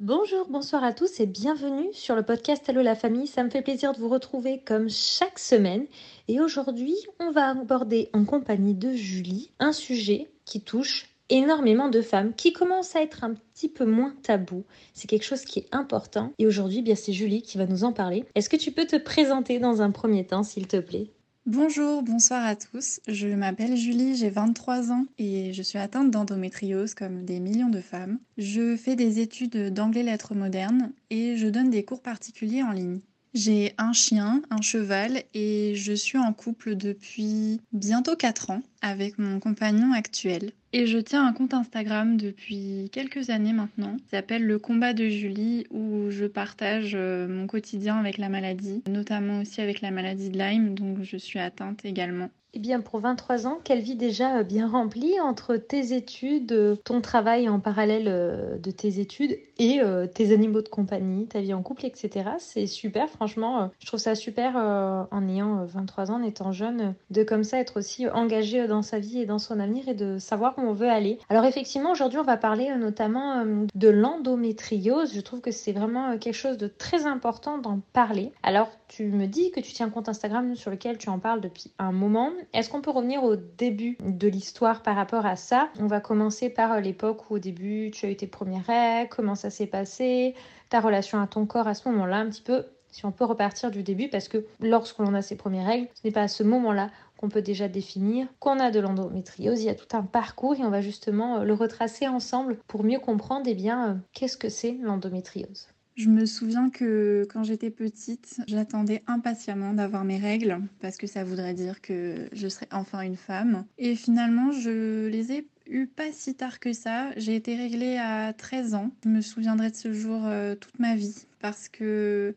Bonjour, bonsoir à tous et bienvenue sur le podcast Allo la famille. Ça me fait plaisir de vous retrouver comme chaque semaine. Et aujourd'hui, on va aborder en compagnie de Julie un sujet qui touche énormément de femmes, qui commence à être un petit peu moins tabou. C'est quelque chose qui est important. Et aujourd'hui, bien c'est Julie qui va nous en parler. Est-ce que tu peux te présenter dans un premier temps, s'il te plaît? Bonjour, bonsoir à tous. Je m'appelle Julie, j'ai 23 ans et je suis atteinte d'endométriose comme des millions de femmes. Je fais des études d'anglais lettres modernes et je donne des cours particuliers en ligne. J'ai un chien, un cheval et je suis en couple depuis bientôt 4 ans avec mon compagnon actuel. Et je tiens un compte Instagram depuis quelques années maintenant. Il s'appelle Le combat de Julie où je partage euh, mon quotidien avec la maladie, notamment aussi avec la maladie de Lyme dont je suis atteinte également. Eh bien, pour 23 ans, quelle vie déjà euh, bien remplie entre tes études, euh, ton travail en parallèle euh, de tes études et tes animaux de compagnie, ta vie en couple, etc. C'est super, franchement, je trouve ça super en ayant 23 ans, en étant jeune, de comme ça être aussi engagé dans sa vie et dans son avenir et de savoir où on veut aller. Alors effectivement, aujourd'hui, on va parler notamment de l'endométriose. Je trouve que c'est vraiment quelque chose de très important d'en parler. Alors, tu me dis que tu tiens un compte Instagram sur lequel tu en parles depuis un moment. Est-ce qu'on peut revenir au début de l'histoire par rapport à ça? On va commencer par l'époque où au début tu as eu tes premières règles, comment ça s'est passé, ta relation à ton corps à ce moment-là, un petit peu si on peut repartir du début, parce que lorsque l'on a ses premières règles, ce n'est pas à ce moment-là qu'on peut déjà définir qu'on a de l'endométriose. Il y a tout un parcours et on va justement le retracer ensemble pour mieux comprendre eh bien, euh, qu'est-ce que c'est l'endométriose? Je me souviens que quand j'étais petite, j'attendais impatiemment d'avoir mes règles parce que ça voudrait dire que je serais enfin une femme. Et finalement, je les ai eues pas si tard que ça. J'ai été réglée à 13 ans. Je me souviendrai de ce jour euh, toute ma vie parce que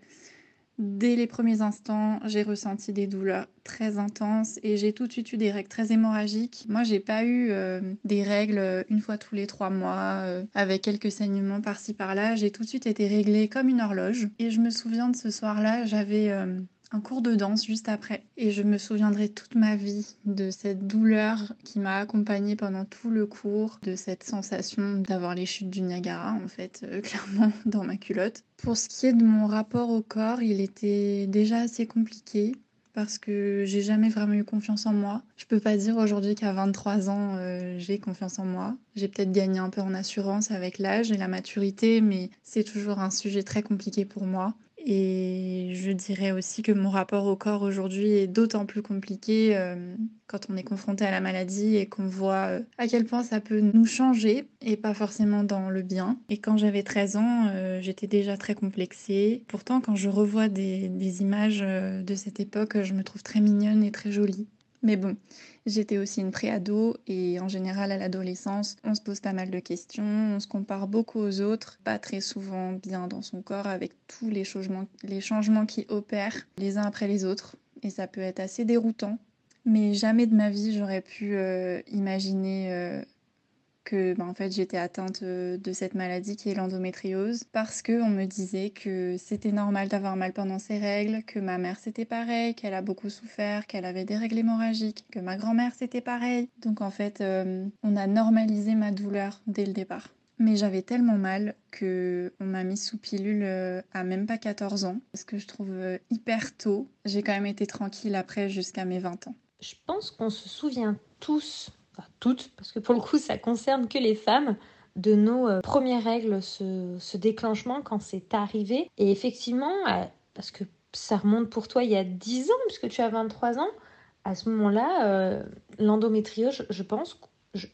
Dès les premiers instants, j'ai ressenti des douleurs très intenses et j'ai tout de suite eu des règles très hémorragiques. Moi, j'ai pas eu euh, des règles euh, une fois tous les trois mois euh, avec quelques saignements par-ci par-là. J'ai tout de suite été réglée comme une horloge. Et je me souviens de ce soir-là, j'avais un cours de danse juste après. Et je me souviendrai toute ma vie de cette douleur qui m'a accompagnée pendant tout le cours, de cette sensation d'avoir les chutes du Niagara, en fait, euh, clairement, dans ma culotte. Pour ce qui est de mon rapport au corps, il était déjà assez compliqué parce que j'ai jamais vraiment eu confiance en moi. Je peux pas dire aujourd'hui qu'à 23 ans, euh, j'ai confiance en moi. J'ai peut-être gagné un peu en assurance avec l'âge et la maturité, mais c'est toujours un sujet très compliqué pour moi. Et je dirais aussi que mon rapport au corps aujourd'hui est d'autant plus compliqué euh, quand on est confronté à la maladie et qu'on voit euh, à quel point ça peut nous changer et pas forcément dans le bien. Et quand j'avais 13 ans, euh, j'étais déjà très complexée. Pourtant, quand je revois des, des images de cette époque, je me trouve très mignonne et très jolie. Mais bon, j'étais aussi une préado et en général à l'adolescence, on se pose pas mal de questions, on se compare beaucoup aux autres, pas très souvent bien dans son corps avec tous les changements, les changements qui opèrent les uns après les autres. Et ça peut être assez déroutant. Mais jamais de ma vie j'aurais pu euh, imaginer euh, que ben, en fait j'étais atteinte euh, de cette maladie qui est l'endométriose parce que on me disait que c'était normal d'avoir mal pendant ses règles, que ma mère c'était pareil, qu'elle a beaucoup souffert, qu'elle avait des règles hémorragiques, que ma grand-mère c'était pareil. Donc en fait, euh, on a normalisé ma douleur dès le départ. Mais j'avais tellement mal que on m'a mis sous pilule euh, à même pas 14 ans, ce que je trouve hyper tôt. J'ai quand même été tranquille après jusqu'à mes 20 ans. Je pense qu'on se souvient tous toutes, parce que pour le coup, ça concerne que les femmes, de nos euh, premières règles, ce, déclenchement quand c'est arrivé. Et effectivement, euh, parce que ça remonte pour toi il y a 10 ans, puisque tu as 23 ans, à ce moment-là, euh, l'endométriose, je, pense,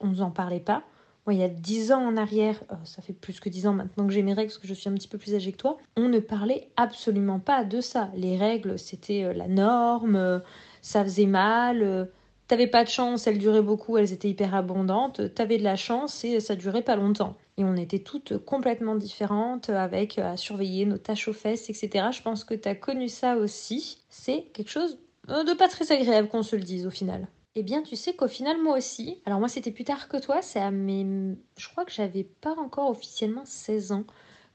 on ne nous en parlait pas. Moi, il y a 10 ans en arrière, ça fait plus que 10 ans maintenant que j'ai mes règles, parce que je suis un petit peu plus âgée que toi, on ne parlait absolument pas de ça. Les règles, c'était la norme, ça faisait mal T'avais pas de chance, elles duraient beaucoup, elles étaient hyper abondantes. T'avais de la chance et ça durait pas longtemps. Et on était toutes complètement différentes avec à surveiller nos tâches aux fesses, etc. Je pense que t'as connu ça aussi. C'est quelque chose euh, de pas très agréable qu'on se le dise au final. eh bien, tu sais qu'au final, moi aussi, alors moi c'était plus tard que toi, c'est à mes... Je crois que j'avais pas encore officiellement 16 ans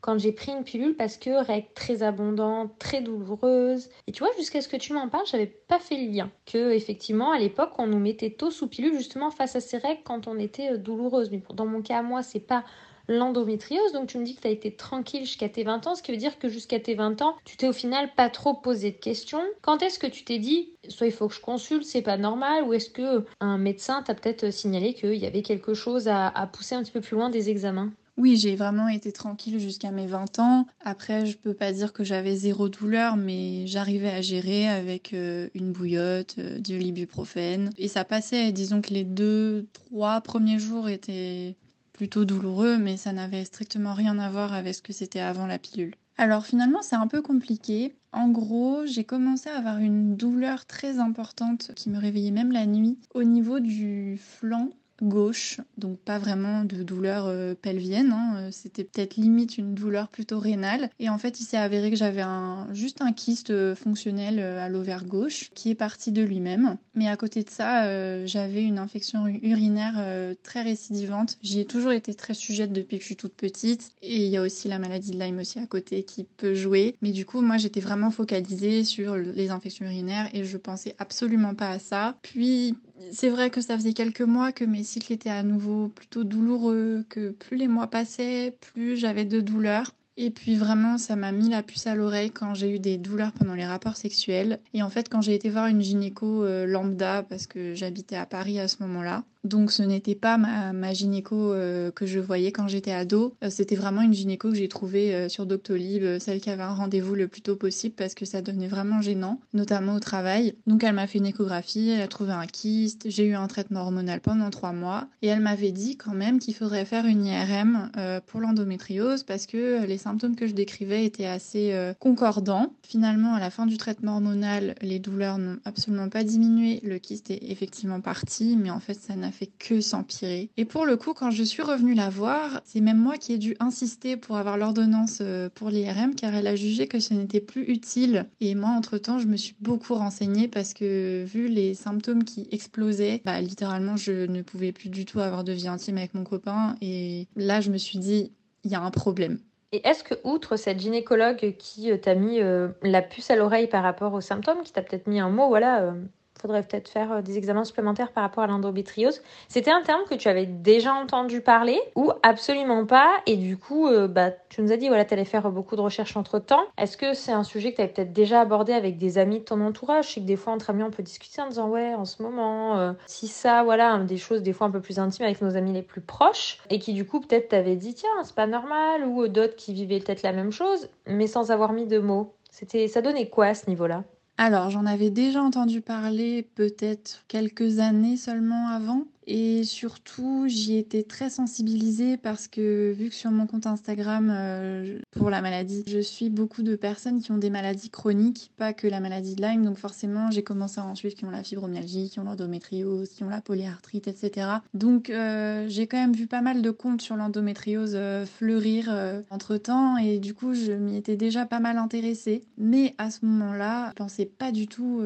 quand j'ai pris une pilule parce que règles très abondantes, très douloureuses. Et tu vois, jusqu'à ce que tu m'en parles, j'avais pas fait le lien. Que effectivement, à l'époque, on nous mettait tôt sous pilule justement face à ces règles quand on était euh, douloureuse. Mais dans mon cas, moi, c'est pas l'endométriose. Donc tu me dis que tu as été tranquille jusqu'à tes 20 ans, ce qui veut dire que jusqu'à tes 20 ans, tu t'es au final pas trop posé de questions. Quand est-ce que tu t'es dit, soit il faut que je consulte, c'est pas normal, ou est-ce que un médecin t'a peut-être signalé qu'il y avait quelque chose à, pousser un petit peu plus loin des examens? Oui, j'ai vraiment été tranquille jusqu'à mes 20 ans. Après, je peux pas dire que j'avais zéro douleur, mais j'arrivais à gérer avec euh, une bouillotte, euh, du ibuprofène. Et ça passait. Disons que les deux, trois premiers jours étaient plutôt douloureux, mais ça n'avait strictement rien à voir avec ce que c'était avant la pilule. Alors finalement, c'est un peu compliqué. En gros, j'ai commencé à avoir une douleur très importante qui me réveillait même la nuit au niveau du flanc gauche, donc pas vraiment de douleur euh, pelvienne, hein. euh, c'était peut-être limite une douleur plutôt rénale. Et en fait, il s'est avéré que j'avais un, juste un kyste euh, fonctionnel à l'ovaire gauche qui est parti de lui-même. Mais à côté de ça, j'avais une infection urinaire très récidivante. J'y ai toujours été très sujette depuis que je suis toute petite. Et il y a aussi la maladie de Lyme aussi à côté qui peut jouer. Mais du coup, moi, j'étais vraiment focalisée sur les infections urinaires et je pensais absolument pas à ça. Puis, c'est vrai que ça faisait quelques mois que mes cycles étaient à nouveau plutôt douloureux, que plus les mois passaient, plus j'avais de douleurs. Et puis vraiment, ça m'a mis la puce à l'oreille quand j'ai eu des douleurs pendant les rapports sexuels. Et en fait, quand j'ai été voir une gynéco euh, lambda, parce que j'habitais à Paris à ce moment-là, donc ce n'était pas ma, gynéco euh, que je voyais quand j'étais ado, euh, c'était vraiment une gynéco que j'ai trouvée euh, sur Doctolib, celle qui avait un rendez-vous le plus tôt possible parce que ça devenait vraiment gênant, notamment au travail. Donc elle m'a fait une échographie, elle a trouvé un kyste, j'ai eu un traitement hormonal pendant trois mois et elle m'avait dit quand même qu'il faudrait faire une IRM pour l'endométriose parce que les symptômes que je décrivais étaient assez concordants. Finalement, à la fin du traitement hormonal, les douleurs n'ont absolument pas diminué, le kyste est effectivement parti, mais en fait ça n'a fait que s'empirer. Et pour le coup, quand je suis revenue la voir, c'est même moi qui ai dû insister pour avoir l'ordonnance euh, pour l'IRM car elle a jugé que ce n'était plus utile. Et moi, entre-temps, je me suis beaucoup renseignée parce que vu les symptômes qui explosaient, bah, littéralement, je ne pouvais plus du tout avoir de vie intime avec mon copain. Et là, je me suis dit, il y a un problème. Et est-ce que, outre cette gynécologue qui euh, t'a mis euh, la puce à l'oreille par rapport aux symptômes, qui t'a peut-être mis un mot, voilà, faudrait peut-être faire euh, des examens supplémentaires par rapport à l'endométriose. C'était un terme que tu avais déjà entendu parler ou absolument pas Et du coup, euh, bah, tu nous as dit voilà, tu allais faire beaucoup de recherches entre temps. Est-ce que c'est un sujet que tu avais peut-être déjà abordé avec des amis de ton entourage? Je sais que des fois, entre amis, on peut discuter en disant ouais, en ce moment, euh, si ça, voilà, des choses des fois un peu plus intimes avec nos amis les plus proches et qui du coup peut-être t'avaient dit tiens, c'est pas normal ou d'autres qui vivaient peut-être la même chose, mais sans avoir mis de mots. C'était, ça donnait quoi à ce niveau-là? Alors, j'en avais déjà entendu parler peut-être quelques années seulement avant. Et surtout, j'y étais très sensibilisée parce que vu que sur mon compte Instagram euh, pour la maladie, je suis beaucoup de personnes qui ont des maladies chroniques, pas que la maladie de Lyme. Donc forcément, j'ai commencé à en suivre qui ont la fibromyalgie, qui ont l'endométriose, qui ont la polyarthrite, etc. Donc euh, j'ai quand même vu pas mal de comptes sur l'endométriose euh, fleurir entre temps et du coup, je m'y étais déjà pas mal intéressée. Mais à ce moment-là, je pensais pas du tout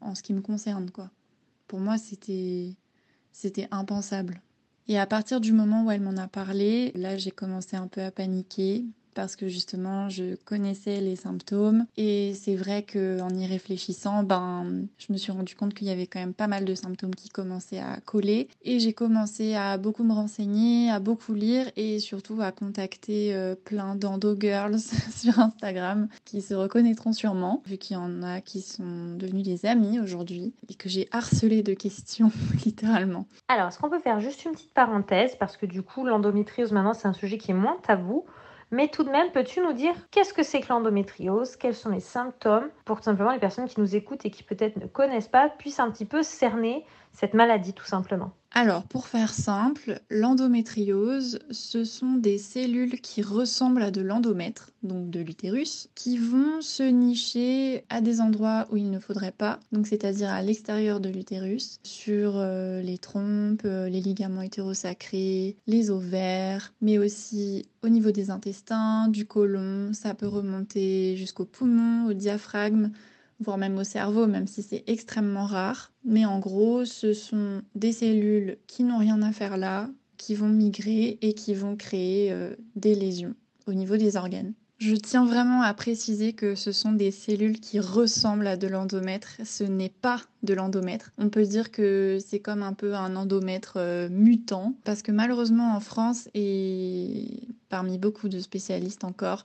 en ce qui me concerne, quoi. Pour moi, c'était c'était impensable. Et à partir du moment où elle m'en a parlé, là j'ai commencé un peu à paniquer parce que justement je connaissais les symptômes et c'est vrai que en y réfléchissant ben je me suis rendu compte qu'il y avait quand même pas mal de symptômes qui commençaient à coller et j'ai commencé à beaucoup me renseigner, à beaucoup lire et surtout à contacter euh, plein d'endo girls sur Instagram qui se reconnaîtront sûrement vu qu'il y en a qui sont devenus des amis aujourd'hui et que j'ai harcelé de questions littéralement. Alors, est-ce qu'on peut faire juste une petite parenthèse? Parce que du coup l'endométriose maintenant c'est un sujet qui est moins tabou. Mais tout de même, peux-tu nous dire qu'est-ce que c'est que l'endométriose? Quels sont les symptômes? Pour que simplement les personnes qui nous écoutent et qui peut-être ne connaissent pas puissent un petit peu cerner cette maladie tout simplement. Alors, pour faire simple, l'endométriose, ce sont des cellules qui ressemblent à de l'endomètre, donc de l'utérus, qui vont se nicher à des endroits où il ne faudrait pas, donc c'est-à-dire à, l'extérieur de l'utérus, sur euh, les trompes, euh, les ligaments hétérosacrés, les ovaires, mais aussi au niveau des intestins, du côlon, ça peut remonter jusqu'au poumon, au diaphragme, voire même au cerveau, même si c'est extrêmement rare. Mais en gros, ce sont des cellules qui n'ont rien à faire là, qui vont migrer et qui vont créer euh, des lésions au niveau des organes. Je tiens vraiment à préciser que ce sont des cellules qui ressemblent à de l'endomètre. Ce n'est pas de l'endomètre. On peut dire que c'est comme un peu un endomètre euh, mutant, parce que malheureusement en France et parmi beaucoup de spécialistes encore,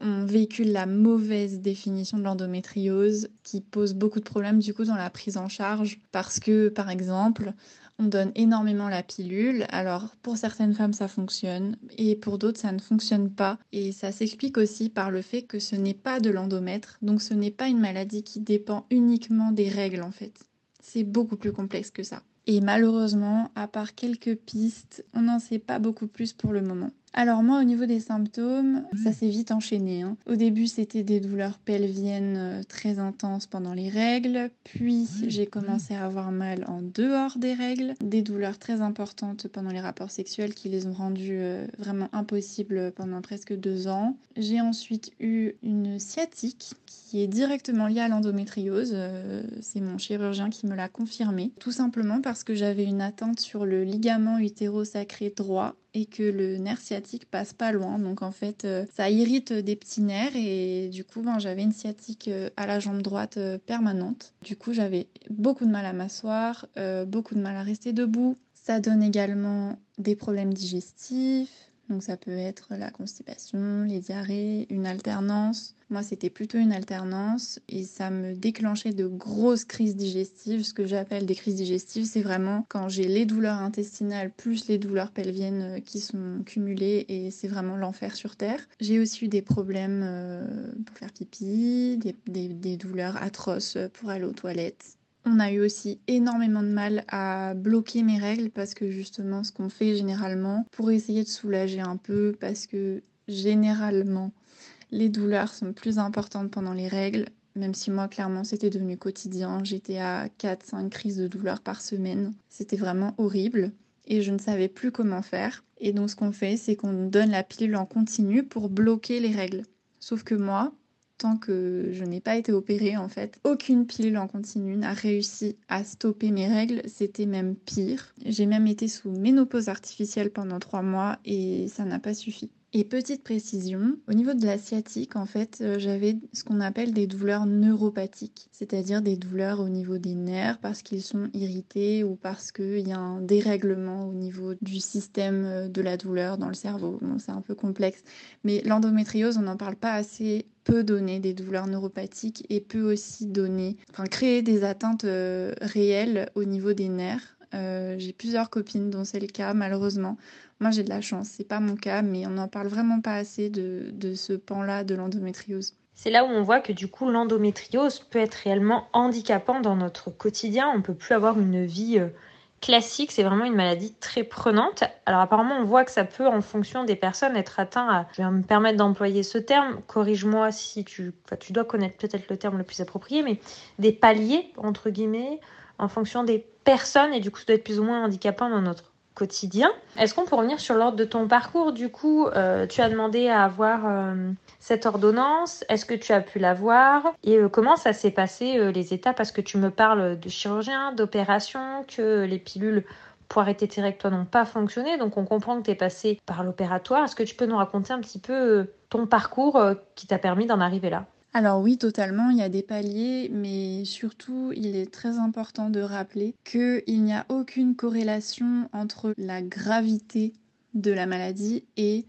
on véhicule la mauvaise définition de l'endométriose qui pose beaucoup de problèmes du coup dans la prise en charge parce que par exemple on donne énormément la pilule. Alors pour certaines femmes ça fonctionne et pour d'autres ça ne fonctionne pas. Et ça s'explique aussi par le fait que ce n'est pas de l'endomètre, donc ce n'est pas une maladie qui dépend uniquement des règles en fait. C'est beaucoup plus complexe que ça. Et malheureusement, à part quelques pistes, on n'en sait pas beaucoup plus pour le moment. Alors moi, au niveau des symptômes, ça s'est vite enchaîné. Hein. Au début, c'était des douleurs pelviennes euh, très intenses pendant les règles, puis j'ai commencé à avoir mal en dehors des règles, des douleurs très importantes pendant les rapports sexuels qui les ont rendues euh, vraiment impossibles pendant presque deux ans. J'ai ensuite eu une sciatique qui est directement liée à l'endométriose. Euh, c'est mon chirurgien qui me l'a confirmé, tout simplement parce que j'avais une atteinte sur le ligament utérosacré droit et que le nerf sciatique passe pas loin. Donc en fait, euh, ça irrite des petits nerfs et du coup, ben, j'avais une sciatique euh, à la jambe droite euh, permanente. Du coup, j'avais beaucoup de mal à m'asseoir, beaucoup de mal à rester debout. Ça donne également des problèmes digestifs, donc ça peut être la constipation, les diarrhées, une alternance. Moi, c'était plutôt une alternance et ça me déclenchait de grosses crises digestives. Ce que j'appelle des crises digestives, c'est vraiment quand j'ai les douleurs intestinales plus les douleurs pelviennes euh, qui sont cumulées et c'est vraiment l'enfer sur Terre. J'ai aussi eu des problèmes euh, pour faire pipi, des, des douleurs atroces pour aller aux toilettes. On a eu aussi énormément de mal à bloquer mes règles parce que justement ce qu'on fait généralement pour essayer de soulager un peu parce que généralement les douleurs sont plus importantes pendant les règles même si moi clairement c'était devenu quotidien, j'étais à 4-5 crises de douleur par semaine. C'était vraiment horrible et je ne savais plus comment faire. Et donc ce qu'on fait c'est qu'on donne la pilule en continu pour bloquer les règles. Sauf que moi, tant que je n'ai pas été opérée en fait, aucune pilule en continu n'a réussi à stopper mes règles. C'était même pire. J'ai même été sous ménopause artificielle pendant trois mois et ça n'a pas suffi. Et petite précision, au niveau de la sciatique, en fait, euh, j'avais ce qu'on appelle des douleurs neuropathiques, c'est-à-dire des douleurs au niveau des nerfs parce qu'ils sont irrités ou parce qu'il y a un dérèglement au niveau du système euh, de la douleur dans le cerveau. Bon, c'est un peu complexe, mais l'endométriose, on n'en parle pas assez peut donner des douleurs neuropathiques et peut aussi donner, enfin créer des atteintes euh, réelles au niveau des nerfs. j'ai plusieurs copines dont c'est le cas, malheureusement. Moi, j'ai de la chance. C'est pas mon cas, mais on n'en parle vraiment pas assez de, de ce pan-là de l'endométriose. C'est là où on voit que du coup, l'endométriose peut être réellement handicapant dans notre quotidien. On peut plus avoir une vie euh, classique. C'est vraiment une maladie très prenante. Alors apparemment, on voit que ça peut, en fonction des personnes, être atteint à. Je vais me permettre d'employer ce terme. Corrige-moi si tu. Enfin, tu dois connaître peut-être le terme le plus approprié, mais des paliers entre guillemets en fonction des personnes et du coup, ça doit être plus ou moins handicapant dans notre quotidien. Est-ce qu'on peut revenir sur l'ordre de ton parcours? Du coup, euh, tu as demandé à avoir euh, cette ordonnance. Est-ce que tu as pu l'avoir Et euh, comment ça s'est passé les étapes? Parce que tu me parles de chirurgien, d'opération, que les pilules pour arrêter tes toi, n'ont pas fonctionné. Donc, on comprend que tu es passé par l'opératoire. Est-ce que tu peux nous raconter un petit peu ton parcours qui t'a permis d'en arriver là? Alors oui, totalement, il y a des paliers, mais surtout, il est très important de rappeler qu'il n'y a aucune corrélation entre la gravité de la maladie et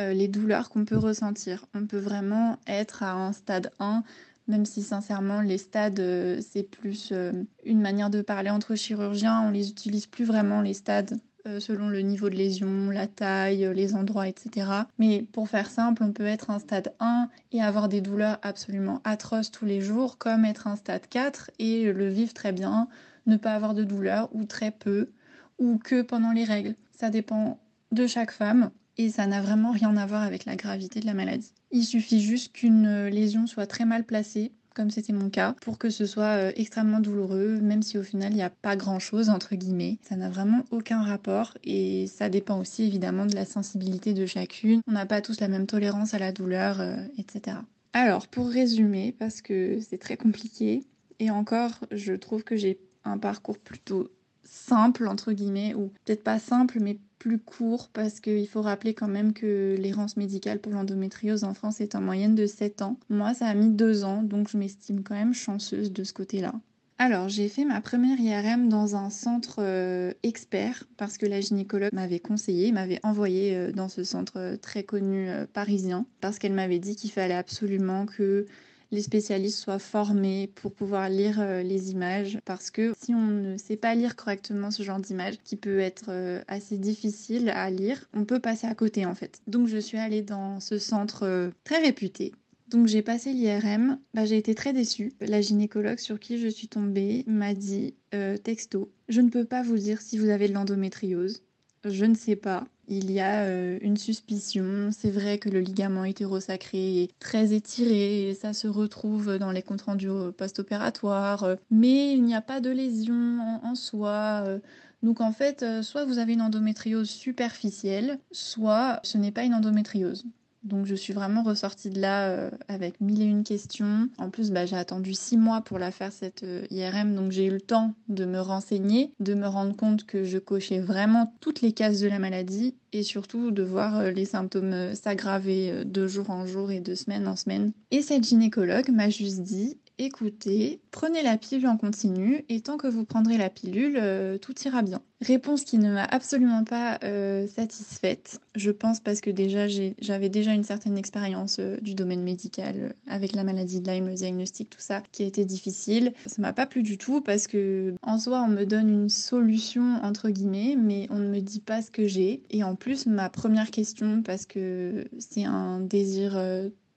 euh, les douleurs qu'on peut ressentir. On peut vraiment être à un stade 1, même si sincèrement les stades, euh, c'est plus euh, une manière de parler entre chirurgiens, on les utilise plus vraiment les stades selon le niveau de lésion, la taille, euh, les endroits, etc. Mais pour faire simple, on peut être un stade 1 et avoir des douleurs absolument atroces tous les jours, comme être un stade 4 et le vivre très bien, ne pas avoir de douleurs ou très peu, ou que pendant les règles. Ça dépend de chaque femme et ça n'a vraiment rien à voir avec la gravité de la maladie. Il suffit juste qu'une lésion soit très mal placée comme c'était mon cas, pour que ce soit euh, extrêmement douloureux, même si au final il n'y a pas grand-chose, entre guillemets. Ça n'a vraiment aucun rapport et ça dépend aussi évidemment de la sensibilité de chacune. On n'a pas tous la même tolérance à la douleur, euh, etc. Alors, pour résumer, parce que c'est très compliqué, et encore, je trouve que j'ai un parcours plutôt simple, entre guillemets, ou peut-être pas simple, mais plus court, parce qu'il faut rappeler quand même que l'errance médicale pour l'endométriose en France est en moyenne de 7 ans. Moi, ça a mis 2 ans, donc je m'estime quand même chanceuse de ce côté-là. Alors, j'ai fait ma première IRM dans un centre euh, expert parce que la gynécologue m'avait conseillé, m'avait envoyé euh, dans ce centre euh, très connu parisien parce qu'elle m'avait dit qu'il fallait absolument que les spécialistes soient formés pour pouvoir lire les images parce que si on ne sait pas lire correctement ce genre d'image qui peut être assez difficile à lire, on peut passer à côté en fait. Donc je suis allée dans ce centre très réputé donc j'ai passé l'IRM, bah, j'ai été très déçue. La gynécologue sur qui je suis tombée m'a dit euh, texto, je ne peux pas vous dire si vous avez de l'endométriose. Je ne sais pas. Il y a euh, une suspicion. C'est vrai que le ligament hétérosacré est très étiré et ça se retrouve dans les comptes rendus post-opératoires. Mais il n'y a pas de lésion en, soi. Donc en fait, euh, soit vous avez une endométriose superficielle, soit ce n'est pas une endométriose. Donc je suis vraiment ressortie de là euh, avec mille et une questions. En plus, bah, j'ai attendu six mois pour la faire cette euh, IRM, donc j'ai eu le temps de me renseigner, de me rendre compte que je cochais vraiment toutes les cases de la maladie et surtout de voir euh, les symptômes s'aggraver de jour en jour et de semaine en semaine. Et cette gynécologue m'a juste dit écoutez, prenez la pilule en continu et tant que vous prendrez la pilule, euh, tout ira bien. Réponse qui ne m'a absolument pas euh, satisfaite. Je pense parce que déjà j'avais déjà une certaine expérience euh, du domaine médical avec la maladie de Lyme, le diagnostic, tout ça, qui a été difficile. Ça m'a pas plu du tout parce que en soi on me donne une solution entre guillemets, mais on ne me dit pas ce que j'ai. Et en plus ma première question, parce que c'est un désir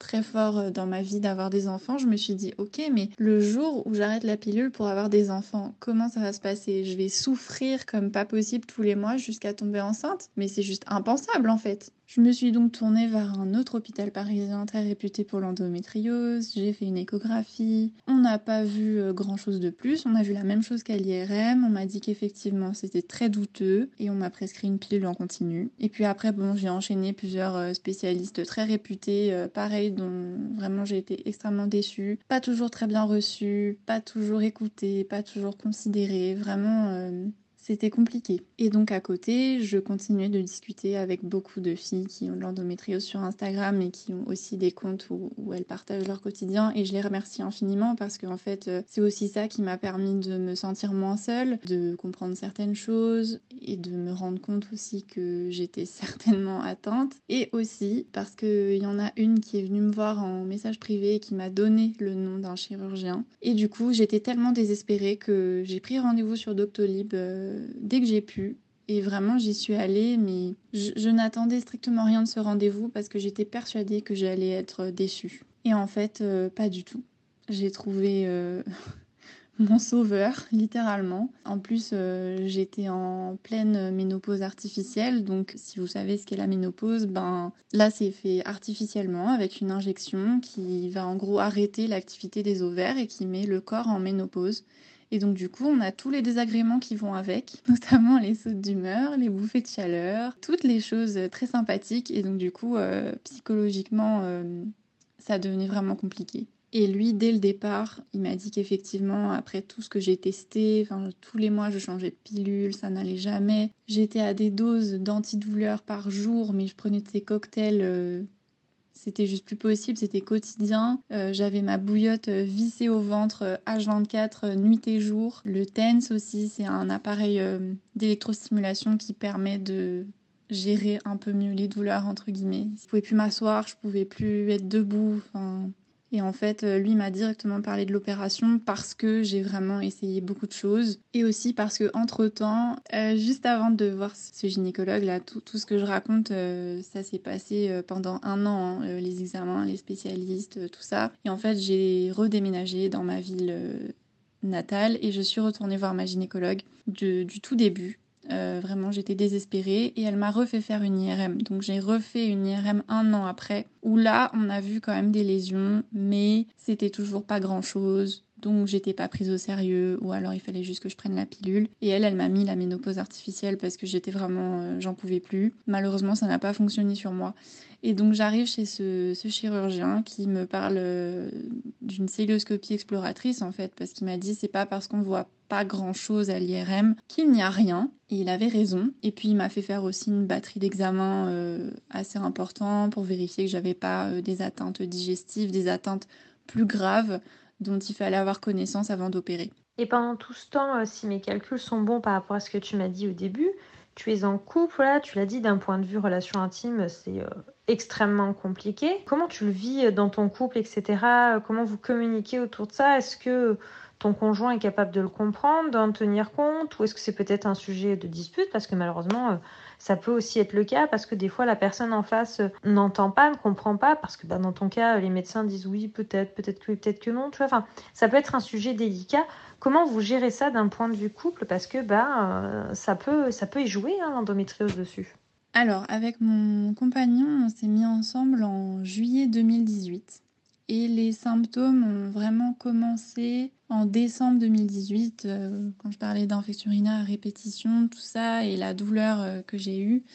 très fort euh, dans ma vie d'avoir des enfants, je me suis dit, ok, mais le jour où j'arrête la pilule pour avoir des enfants, comment ça va se passer? Je vais souffrir comme pas possible tous les mois jusqu'à tomber enceinte? Mais c'est juste impensable en fait. Je me suis donc tournée vers un autre hôpital parisien très réputé pour l'endométriose. J'ai fait une échographie. On n'a pas vu euh, grand chose de plus. On a vu la même chose qu'à l'IRM. On m'a dit qu'effectivement c'était très douteux et on m'a prescrit une pilule en continu. Et puis après, bon, j'ai enchaîné plusieurs euh, spécialistes très réputés, euh, dont vraiment j'ai été extrêmement déçue. Pas toujours très bien reçue, pas toujours écoutée, pas toujours considérée. Vraiment, c'était compliqué. Et donc à côté, je continuais de discuter avec beaucoup de filles qui ont de l'endométriose sur Instagram et qui ont aussi des comptes où, elles partagent leur quotidien. Et je les remercie infiniment parce qu'en fait, euh, c'est aussi ça qui m'a permis de me sentir moins seule, de comprendre certaines choses et de me rendre compte aussi que j'étais certainement atteinte. Et aussi parce qu'il y en a une qui est venue me voir en message privé et qui m'a donné le nom d'un chirurgien. Et du coup, j'étais tellement désespérée que j'ai pris rendez-vous sur Doctolib. Euh, dès que j'ai pu. Et vraiment, j'y suis allée, mais je, n'attendais strictement rien de ce rendez-vous parce que j'étais persuadée que j'allais être déçue. Et en fait, euh, pas du tout. J'ai trouvé euh, mon sauveur, littéralement. En plus, euh, j'étais en pleine ménopause artificielle, donc si vous savez ce qu'est la ménopause, ben là c'est fait artificiellement avec une injection qui va en gros arrêter l'activité des ovaires et qui met le corps en ménopause. Et donc du coup, on a tous les désagréments qui vont avec, notamment les sautes d'humeur, les bouffées de chaleur, toutes les choses très sympathiques. Et donc du coup, euh, psychologiquement, euh, ça devenait vraiment compliqué. Et lui, dès le départ, il m'a dit qu'effectivement, après tout ce que j'ai testé, tous les mois, je changeais de pilule, ça n'allait jamais. J'étais à des doses d'antidouleurs par jour, mais je prenais ces cocktails euh, c'était juste plus possible, c'était quotidien. Euh, j'avais ma bouillotte euh, vissée au ventre H24 euh, nuit et jour. Le TENS aussi, c'est un appareil d'électrostimulation qui permet de gérer un peu mieux les douleurs entre guillemets. Je pouvais plus m'asseoir, je pouvais plus être debout. Et en fait, euh, lui m'a directement parlé de l'opération parce que j'ai vraiment essayé beaucoup de choses. Et aussi parce que entre temps, euh, juste avant de voir ce gynécologue là, tout, ce que je raconte, euh, ça s'est passé pendant un an, hein, les examens, les spécialistes, tout ça. Et en fait, j'ai redéménagé dans ma ville natale et je suis retournée voir ma gynécologue du tout début euh, vraiment, j'étais désespérée et elle m'a refait faire une IRM. Donc j'ai refait une IRM un an après, où là, on a vu quand même des lésions, mais c'était toujours pas grand-chose. donc j'étais pas prise au sérieux ou alors il fallait juste que je prenne la pilule. Et elle, elle m'a mis la ménopause artificielle parce que j'étais vraiment, euh, j'en pouvais plus. Malheureusement, ça n'a pas fonctionné sur moi. Et donc j'arrive chez ce, chirurgien qui me parle euh, d'une célioscopie exploratrice en fait, parce qu'il m'a dit c'est pas parce qu'on voit pas grand chose à l'IRM qu'il n'y a rien. Et il avait raison. Et puis il m'a fait faire aussi une batterie d'examens euh, assez important pour vérifier que j'avais pas euh, des atteintes digestives, des atteintes plus graves dont il fallait avoir connaissance avant d'opérer. Et pendant tout ce temps, si mes calculs sont bons par rapport à ce que tu m'as dit au début, tu es en couple, là, tu l'as dit, d'un point de vue relation intime, c'est euh, extrêmement compliqué. Comment tu le vis euh, dans ton couple, etc. Comment vous communiquez autour de ça? Est-ce que ton conjoint est capable de le comprendre, d'en tenir compte Ou est-ce que c'est peut-être un sujet de dispute? Parce que malheureusement, euh, ça peut aussi être le cas parce que des fois la personne en face n'entend pas, ne comprend pas, parce que bah, dans ton cas, les médecins disent oui, peut-être, peut-être que oui, peut-être que non. Ça peut être un sujet délicat. Comment vous gérez ça d'un point de vue couple? Parce que bah, ça, peut, ça peut y jouer hein, l'endométriose dessus. Alors, avec mon compagnon, on s'est mis ensemble en juillet 2018. Et les symptômes ont vraiment commencé en décembre 2018, euh, quand je parlais d'infection urinaire à répétition, tout ça, et la douleur euh, que j'ai eue.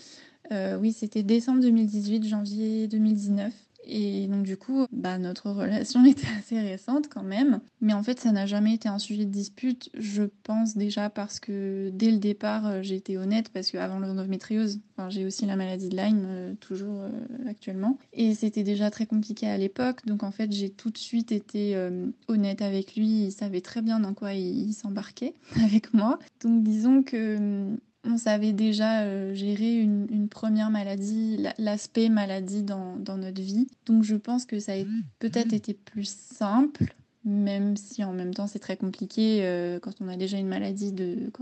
Euh, oui, c'était décembre 2018, janvier 2019. Et donc du coup, bah, notre relation était assez récente quand même. Mais en fait, ça n'a jamais été un sujet de dispute. Je pense déjà parce que dès le départ, euh, j'ai été honnête parce qu'avant l'endométriose, enfin, j'ai aussi la maladie de Lyme, euh, toujours euh, actuellement. Et c'était déjà très compliqué à l'époque. Donc en fait, j'ai tout de suite été honnête avec lui. Il savait très bien dans quoi il s'embarquait avec moi. Donc disons que on savait déjà euh, gérer une, première maladie, l'aspect maladie dans, dans, notre vie. Donc je pense que ça a peut-être été plus simple même si en même temps c'est très compliqué euh, quand on a déjà une maladie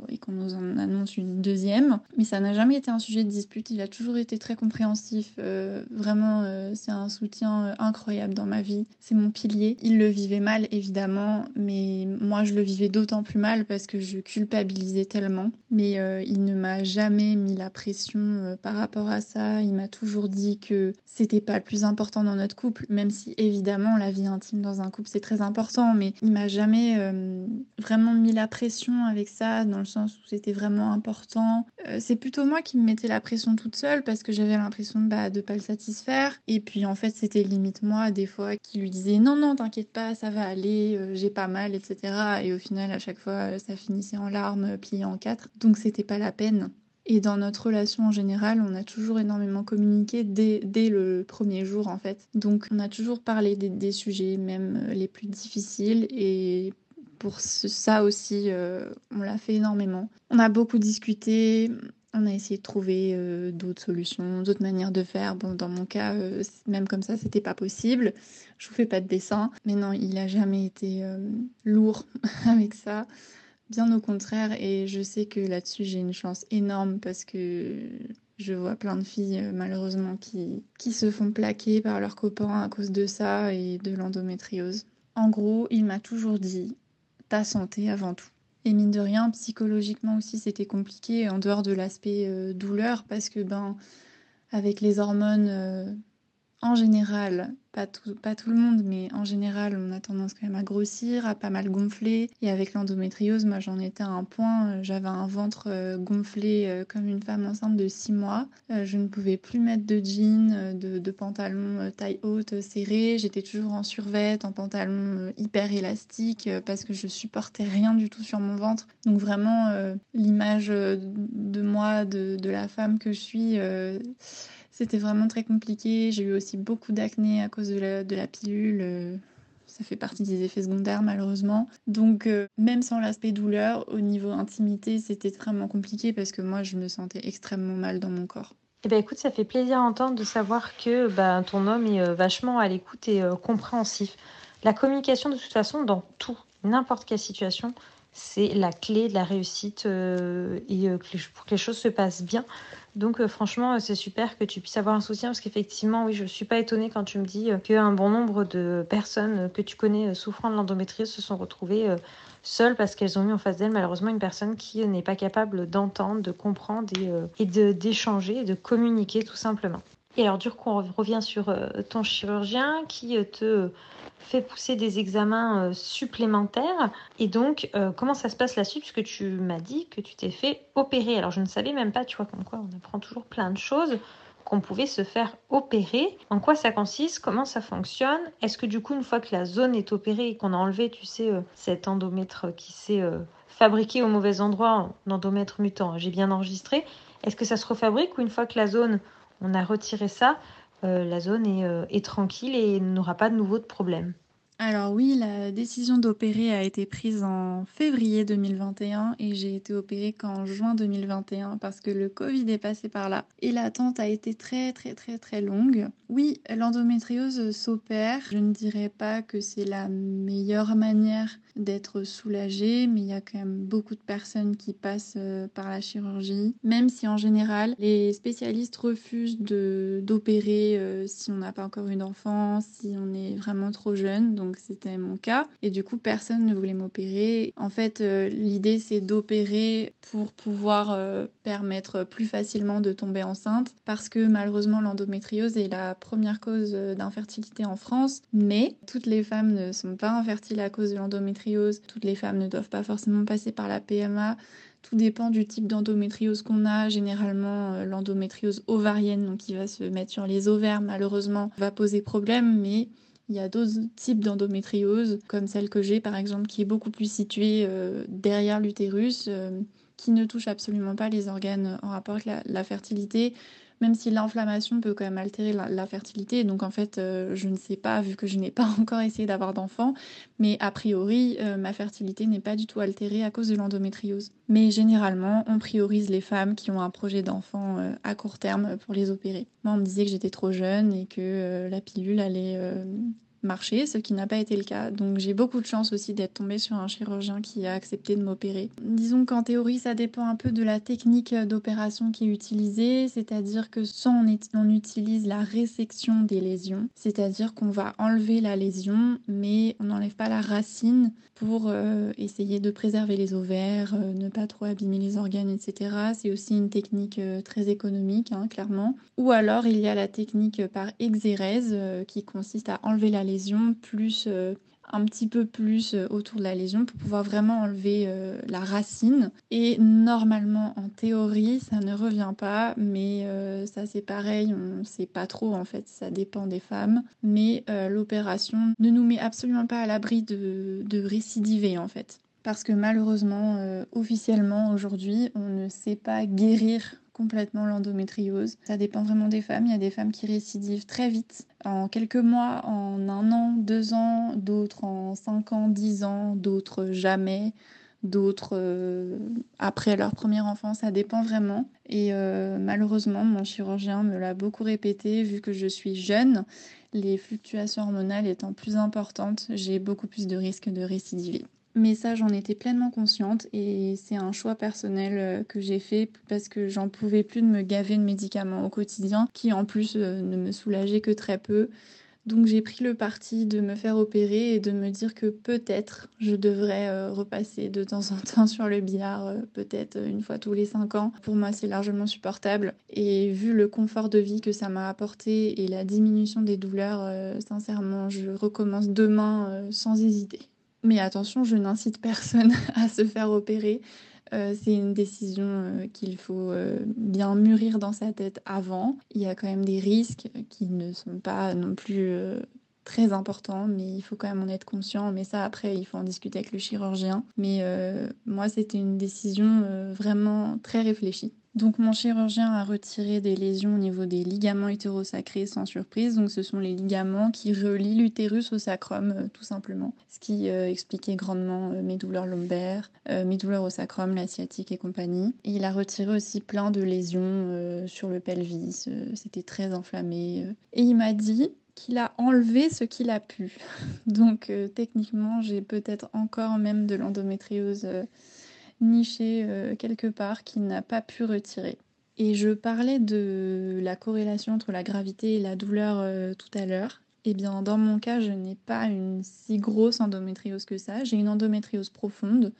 et qu'on nous en annonce une deuxième. Mais ça n'a jamais été un sujet de dispute, il a toujours été très compréhensif. Euh, vraiment, euh, c'est un soutien incroyable dans ma vie. C'est mon pilier. Il le vivait mal, évidemment, mais moi je le vivais d'autant plus mal parce que je culpabilisais tellement. Mais il ne m'a jamais mis la pression par rapport à ça. Il m'a toujours dit que c'était pas le plus important dans notre couple, même si évidemment la vie intime dans un couple c'est très mais il m'a jamais euh, vraiment mis la pression avec ça, dans le sens où c'était vraiment important. Euh, c'est plutôt moi qui me mettais la pression toute seule parce que j'avais l'impression bah, de pas le satisfaire. Et puis en fait, c'était limite moi, des fois, qui lui disais non, non, t'inquiète pas, ça va aller, euh, j'ai pas mal, etc. Et au final, à chaque fois, ça finissait en larmes, pliées en quatre. Donc c'était pas la peine. Et dans notre relation en général, on a toujours énormément communiqué dès, le premier jour en fait. Donc on a toujours parlé des, sujets même euh, les plus difficiles et pour ça aussi, euh, on l'a fait énormément. On a beaucoup discuté, on a essayé de trouver euh, d'autres solutions, d'autres manières de faire. Bon, dans mon cas, même comme ça, c'était pas possible. Je vous fais pas de dessin, mais non, il a jamais été lourd avec ça. Bien au contraire, et je sais que là-dessus j'ai une chance énorme parce que je vois plein de filles euh, malheureusement qui, se font plaquer par leurs copains à cause de ça et de l'endométriose. En gros, il m'a toujours dit ta santé avant tout. Et mine de rien, psychologiquement aussi, c'était compliqué en dehors de l'aspect euh, douleur parce que ben avec les hormones euh, en général, pas tout, pas tout le monde, mais en général, on a tendance quand même à grossir, à pas mal gonfler. Et avec l'endométriose, moi j'en étais à un point, euh, j'avais un ventre euh, gonflé euh, comme une femme enceinte de 6 mois. Je ne pouvais plus mettre de jeans, de, de pantalons taille haute serrés. J'étais toujours en survêt, en pantalon hyper élastique parce que je supportais rien du tout sur mon ventre. Donc vraiment, l'image de moi, de, de, la femme que je suis c'était vraiment très compliqué. J'ai eu aussi beaucoup d'acné à cause de la, pilule. Euh, ça fait partie des effets secondaires malheureusement. Donc euh, même sans l'aspect douleur, au niveau intimité, c'était extrêmement compliqué parce que moi je me sentais extrêmement mal dans mon corps. Eh ben écoute, ça fait plaisir d'entendre de savoir que bah, ton homme est euh, vachement à l'écoute et compréhensif. La communication de toute façon dans tout, n'importe quelle situation, c'est la clé de la réussite et pour que les choses se passent bien. Donc euh, franchement, euh, c'est super que tu puisses avoir un soutien parce qu'effectivement, oui, je ne suis pas étonnée quand tu me dis euh, qu'un bon nombre de personnes que tu connais souffrant de l'endométriose se sont retrouvées seules parce qu'elles ont eu en face d'elles malheureusement une personne qui n'est pas capable d'entendre, de comprendre et, et d'échanger et de communiquer tout simplement. Et alors, du coup, on revient sur euh, ton chirurgien qui euh, te fait pousser des examens supplémentaires. Et donc, comment ça se passe la suite? Puisque tu m'as dit que tu t'es fait opérer. Alors, je ne savais même pas, tu vois, comme quoi on apprend toujours plein de choses qu'on pouvait se faire opérer. En quoi ça consiste? Comment ça fonctionne? Est-ce que du coup, une fois que la zone est opérée et qu'on a enlevé, tu sais, euh, cet endomètre qui s'est euh, fabriqué au mauvais endroit, un endomètre mutant, j'ai bien enregistré, est-ce que ça se refabrique ou une fois que la zone, on a retiré ça, euh, la zone est, est tranquille et n'aura pas de nouveau de problème alors oui, la décision d'opérer a été prise en février 2021 et j'ai été opérée qu'en juin 2021 parce que le Covid est passé par là et l'attente a été très très très très longue. Oui, l'endométriose s'opère. Je ne dirais pas que c'est la meilleure manière d'être soulagée, mais il y a quand même beaucoup de personnes qui passent euh, par la chirurgie, même si en général les spécialistes refusent d'opérer euh, si on n'a pas encore eu d'enfant, si on est vraiment trop jeune donc c'était mon cas. Et du coup, personne ne voulait m'opérer. En fait, euh, l'idée, c'est d'opérer pour pouvoir permettre plus facilement de tomber enceinte, parce que malheureusement, l'endométriose est la première cause d'infertilité en France. Mais toutes les femmes ne sont pas infertiles à cause de l'endométriose. Toutes les femmes ne doivent pas forcément passer par la PMA. Tout dépend du type d'endométriose qu'on a. Généralement, l'endométriose ovarienne, donc qui va se mettre sur les ovaires, malheureusement, va poser problème. Mais il y a d'autres types d'endométriose, comme celle que j'ai par exemple, qui est beaucoup plus située euh, derrière l'utérus, euh, qui ne touche absolument pas les organes en rapport avec la fertilité même si l'inflammation peut quand même altérer la, fertilité. Donc en fait, euh, je ne sais pas, vu que je n'ai pas encore essayé d'avoir d'enfants, mais a priori, euh, ma fertilité n'est pas du tout altérée à cause de l'endométriose. Mais généralement, on priorise les femmes qui ont un projet d'enfant euh, à court terme pour les opérer. Moi, on me disait que j'étais trop jeune et que la pilule allait marcher, ce qui n'a pas été le cas. Donc j'ai beaucoup de chance aussi d'être tombée sur un chirurgien qui a accepté de m'opérer. Disons qu'en théorie, ça dépend un peu de la technique d'opération qui est utilisée, c'est-à-dire que soit on, utilise la résection des lésions, c'est-à-dire qu'on va enlever la lésion, mais on n'enlève pas la racine pour euh, essayer de préserver les ovaires, euh, ne pas trop abîmer les organes, etc. C'est aussi une technique euh, très économique, hein, clairement. Ou alors il y a la technique par exérèse qui consiste à enlever la lésion plus euh, un petit peu plus euh, autour de la lésion pour pouvoir vraiment enlever euh, la racine. Et normalement, en théorie, ça ne revient pas, mais ça c'est pareil, on sait pas trop en fait, ça dépend des femmes. Mais l'opération ne nous met absolument pas à l'abri de, de récidiver en fait. Parce que malheureusement, officiellement aujourd'hui, on ne sait pas guérir complètement l'endométriose. Ça dépend vraiment des femmes. Il y a des femmes qui récidivent très vite, en quelques mois, en un an, deux ans, d'autres en cinq ans, dix ans, d'autres jamais, d'autres euh, après leur premier enfant. Ça dépend vraiment. Et euh, malheureusement, mon chirurgien me l'a beaucoup répété, vu que je suis jeune. Les fluctuations hormonales étant plus importantes, j'ai beaucoup plus de risques de récidiver. Mais ça, j'en étais pleinement consciente et c'est un choix personnel euh, que j'ai fait parce que j'en pouvais plus de me gaver de médicaments au quotidien qui en plus euh, ne me soulageaient que très peu. Donc j'ai pris le parti de me faire opérer et de me dire que peut-être je devrais euh, repasser de temps en temps sur le billard, peut-être une fois tous les cinq ans. Pour moi, c'est largement supportable. Et vu le confort de vie que ça m'a apporté et la diminution des douleurs, sincèrement, je recommence demain sans hésiter. Mais attention, je n'incite personne à se faire opérer. Euh, c'est une décision euh, qu'il faut euh, bien mûrir dans sa tête avant. Il y a quand même des risques qui ne sont pas non plus très importants, mais il faut quand même en être conscient. Mais ça, après, il faut en discuter avec le chirurgien. Mais moi, c'était une décision vraiment très réfléchie. Donc mon chirurgien a retiré des lésions au niveau des ligaments hétérosacrés sans surprise. Donc ce sont les ligaments qui relient l'utérus au sacrum euh, tout simplement. Ce qui euh, expliquait grandement euh, mes douleurs lombaires, mes douleurs au sacrum, la sciatique et compagnie. Et il a retiré aussi plein de lésions sur le pelvis. C'était très inflammé. Et il m'a dit qu'il a enlevé ce qu'il a pu. Donc techniquement j'ai peut-être encore même de l'endométriose niché euh, quelque part qu'il n'a pas pu retirer. Et je parlais de la corrélation entre la gravité et la douleur euh, tout à l'heure. Eh bien, dans mon cas, je n'ai pas une si grosse endométriose que ça. J'ai une endométriose profonde,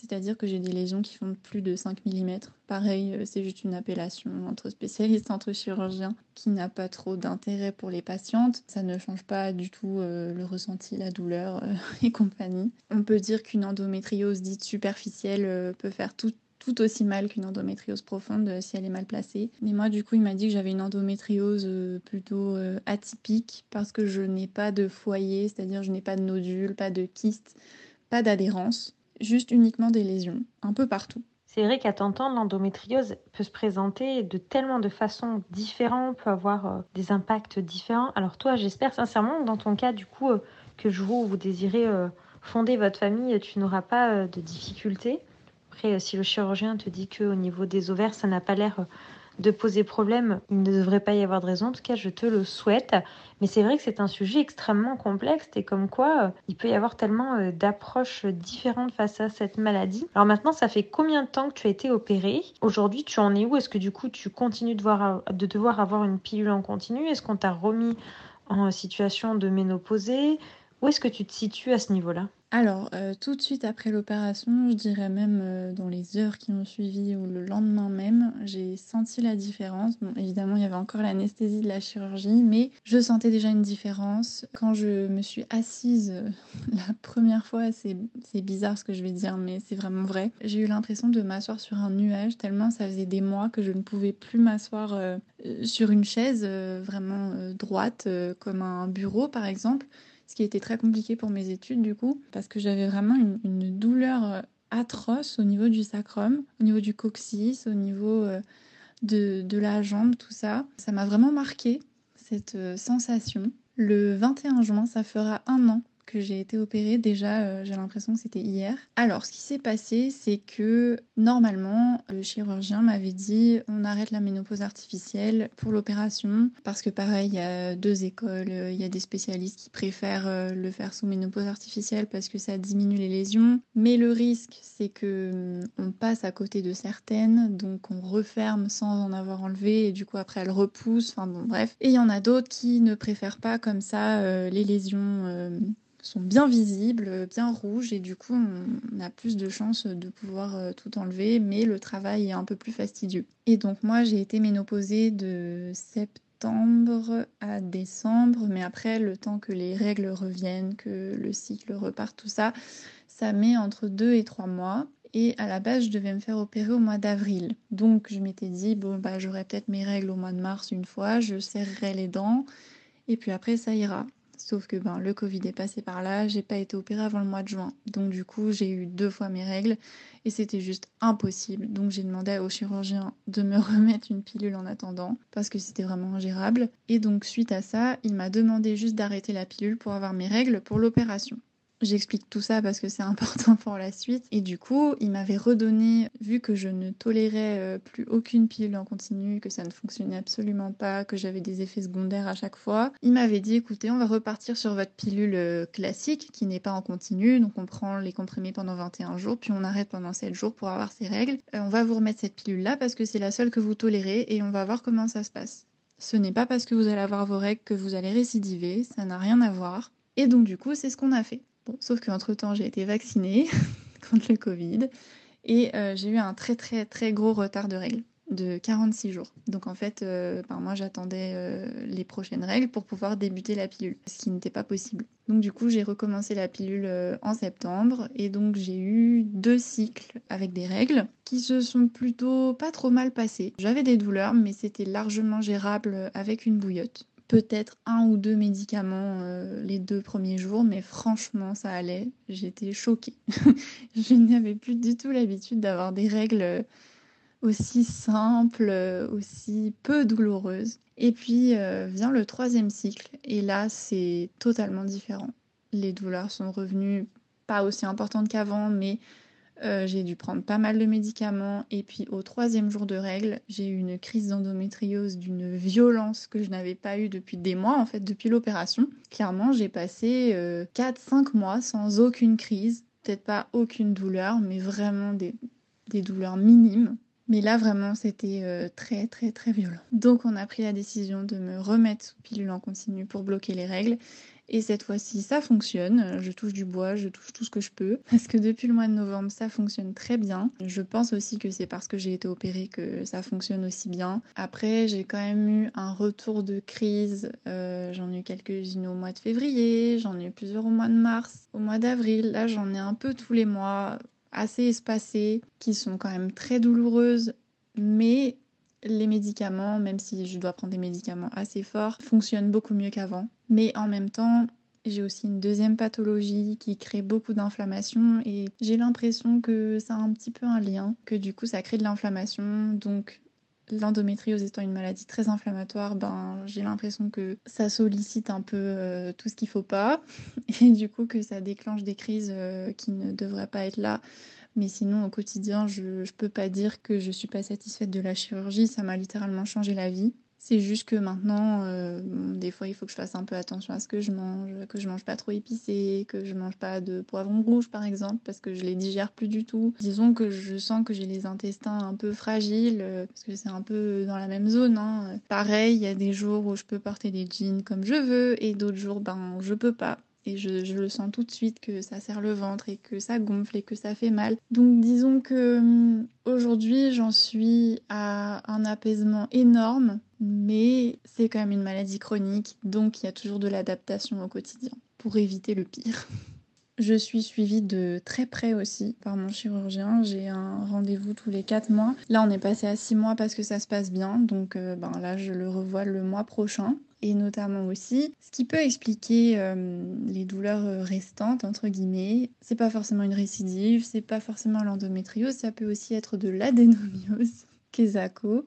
c'est-à-dire que j'ai des lésions qui font plus de 5 mm. Pareil, euh, c'est juste une appellation entre spécialistes, entre chirurgiens, qui n'a pas trop d'intérêt pour les patientes. Ça ne change pas du tout euh, le ressenti, la douleur et compagnie. On peut dire qu'une endométriose dite superficielle peut faire tout aussi mal qu'une endométriose profonde euh, si elle est mal placée. Mais moi, du coup, il m'a dit que j'avais une endométriose euh, plutôt euh, atypique parce que je n'ai pas de foyer, c'est-à-dire je n'ai pas de nodules, pas de kystes, pas d'adhérence, juste uniquement des lésions, un peu partout. C'est vrai qu'à t'entendre, l'endométriose peut se présenter de tellement de façons différentes, peut avoir des impacts différents. Alors toi, j'espère sincèrement dans ton cas, du coup, que je vous, vous désirez fonder votre famille, tu n'auras pas de difficultés. Après, euh, si le chirurgien te dit qu'au niveau des ovaires, ça n'a pas l'air euh, de poser problème, il ne devrait pas y avoir de raison. En tout cas, je te le souhaite. Mais c'est vrai que c'est un sujet extrêmement complexe et comme quoi euh, il peut y avoir tellement d'approches différentes face à cette maladie. Alors maintenant, ça fait combien de temps que tu as été opérée? Aujourd'hui, tu en es où? Est-ce que du coup, tu continues de, de devoir avoir une pilule en continu? Est-ce qu'on t'a remis en situation de ménopausée? Où est-ce que tu te situes à ce niveau-là? Alors, euh, tout de suite après l'opération, je dirais même euh, dans les heures qui ont suivi ou le lendemain même, j'ai senti la différence. Bon, évidemment, il y avait encore l'anesthésie de la chirurgie, mais je sentais déjà une différence. Quand je me suis assise euh, la première fois, c'est bizarre ce que je vais dire, mais c'est vraiment vrai. J'ai eu l'impression de m'asseoir sur un nuage, tellement ça faisait des mois que je ne pouvais plus m'asseoir sur une chaise vraiment droite, comme un bureau par exemple ce qui était très compliqué pour mes études du coup, parce que j'avais vraiment une, douleur euh, atroce au niveau du sacrum, au niveau du coccyx, au niveau euh, de, de la jambe, tout ça. Ça m'a vraiment marqué, cette euh, sensation. Le 21 juin, ça fera un an que j'ai été opérée. Déjà, euh, j'ai l'impression que c'était hier. Alors, ce qui s'est passé, c'est que normalement, le chirurgien m'avait dit on arrête la ménopause artificielle pour l'opération parce que pareil, il y a deux écoles, il y a des spécialistes qui préfèrent euh, le faire sous ménopause artificielle parce que ça diminue les lésions. Mais le risque, c'est que hum, on passe à côté de certaines, donc on referme sans en avoir enlevé et du coup après elle repousse. Enfin bon, bref. Et il y en a d'autres qui ne préfèrent pas comme ça euh, les lésions sont bien visibles, bien rouges et du coup on a plus de chances de pouvoir euh, tout enlever mais le travail est un peu plus fastidieux. Et donc moi j'ai été ménopausée de septembre à décembre mais après le temps que les règles reviennent, que le cycle repart, tout ça, ça met entre deux et trois mois. Et à la base, je devais me faire opérer au mois d'avril. Donc, je m'étais dit, bon, bah, j'aurai peut-être mes règles au mois de mars une fois, je serrerai les dents, et puis après, ça ira. Sauf que ben, le Covid est passé par là, j'ai pas été opérée avant le mois de juin. Donc du coup, j'ai eu deux fois mes règles et c'était juste impossible. Donc j'ai demandé au chirurgien de me remettre une pilule en attendant parce que c'était vraiment ingérable. Et donc suite à ça, il m'a demandé juste d'arrêter la pilule pour avoir mes règles pour l'opération. J'explique tout ça parce que c'est important pour la suite. Et du coup, il m'avait redonné, vu que je ne tolérais euh, plus aucune pilule en continu, que ça ne fonctionnait absolument pas, que j'avais des effets secondaires à chaque fois, il m'avait dit écoutez, on va repartir sur votre pilule euh, classique qui n'est pas en continu. Donc on prend les comprimés pendant 21 jours, puis on arrête pendant 7 jours pour avoir ses règles. Euh, on va vous remettre cette pilule-là parce que c'est la seule que vous tolérez et on va voir comment ça se passe. Ce n'est pas parce que vous allez avoir vos règles que vous allez récidiver, ça n'a rien à voir. Et donc du coup, c'est ce qu'on a fait sauf qu'entre-temps, j'ai été vaccinée contre le Covid et euh, j'ai eu un très très très gros retard de règles de 46 jours. Donc en fait, euh, ben, moi j'attendais euh, les prochaines règles pour pouvoir débuter la pilule, ce qui n'était pas possible. Donc du coup j'ai recommencé la pilule en septembre et donc j'ai eu deux cycles avec des règles qui se sont plutôt pas trop mal passées. J'avais des douleurs mais c'était largement gérable avec une bouillotte peut-être un ou deux médicaments euh, les deux premiers jours, mais franchement, ça allait. J'étais choquée. je n'avais plus du tout l'habitude d'avoir des règles aussi simples, aussi peu douloureuses. Et puis euh, vient le troisième cycle, et là, c'est totalement différent. Les douleurs sont revenues pas aussi importantes qu'avant, mais euh, j'ai dû prendre pas mal de médicaments et puis au troisième jour de règle, j'ai eu une crise d'endométriose d'une violence que je n'avais pas eue depuis des mois, en fait depuis l'opération. Clairement, j'ai passé 4-5 euh, mois sans aucune crise, peut-être pas aucune douleur, mais vraiment des, douleurs minimes. Mais là, vraiment, c'était euh, très, très, très violent. Donc, on a pris la décision de me remettre sous pilule en continu pour bloquer les règles Et cette fois-ci, ça fonctionne. Je touche du bois, je touche tout ce que je peux. Parce que depuis le mois de novembre, ça fonctionne très bien. Je pense aussi que c'est parce que j'ai été opérée que ça fonctionne aussi bien. Après, j'ai quand même eu un retour de crise. Euh, j'en ai eu quelques-unes au mois de février, j'en ai eu plusieurs au mois de mars, au mois d'avril. Là, j'en ai un peu tous les mois, assez espacées, qui sont quand même très douloureuses. Mais les médicaments, même si je dois prendre des médicaments assez forts, fonctionnent beaucoup mieux qu'avant. Mais en même temps, j'ai aussi une deuxième pathologie qui crée beaucoup d'inflammation et j'ai l'impression que ça a un petit peu un lien, que du coup ça crée de l'inflammation. Donc l'endométriose étant une maladie très inflammatoire, ben j'ai l'impression que ça sollicite un peu euh, tout ce qu'il faut pas et du coup que ça déclenche des crises euh, qui ne devraient pas être là. Mais sinon, au quotidien, je ne peux pas dire que je suis pas satisfaite de la chirurgie. Ça m'a littéralement changé la vie. C'est juste que maintenant, euh, des fois, il faut que je fasse un peu attention à ce que je mange, que je mange pas trop épicé, que je mange pas de poivron rouge, par exemple, parce que je les digère plus du tout. Disons que je sens que j'ai les intestins un peu fragiles, euh, parce que c'est un peu dans la même zone. Hein. Pareil, il y a des jours où je peux porter des jeans comme je veux, et d'autres jours, ben, je peux pas et je, le sens tout de suite que ça serre le ventre et que ça gonfle et que ça fait mal. Donc disons que hum, aujourd'hui j'en suis à un apaisement énorme, mais c'est quand même une maladie chronique, donc il y a toujours de l'adaptation au quotidien pour éviter le pire. Je suis suivie de très près aussi par mon chirurgien. J'ai un rendez-vous tous les 4 mois. Là, on est passé à 6 mois parce que ça se passe bien. Donc euh, ben, là, je le revois le mois prochain et notamment aussi ce qui peut expliquer euh, les douleurs euh, restantes entre guillemets. C'est pas forcément une récidive, c'est pas forcément l'endométriose, ça peut aussi être de l'adénomiose, Kesako.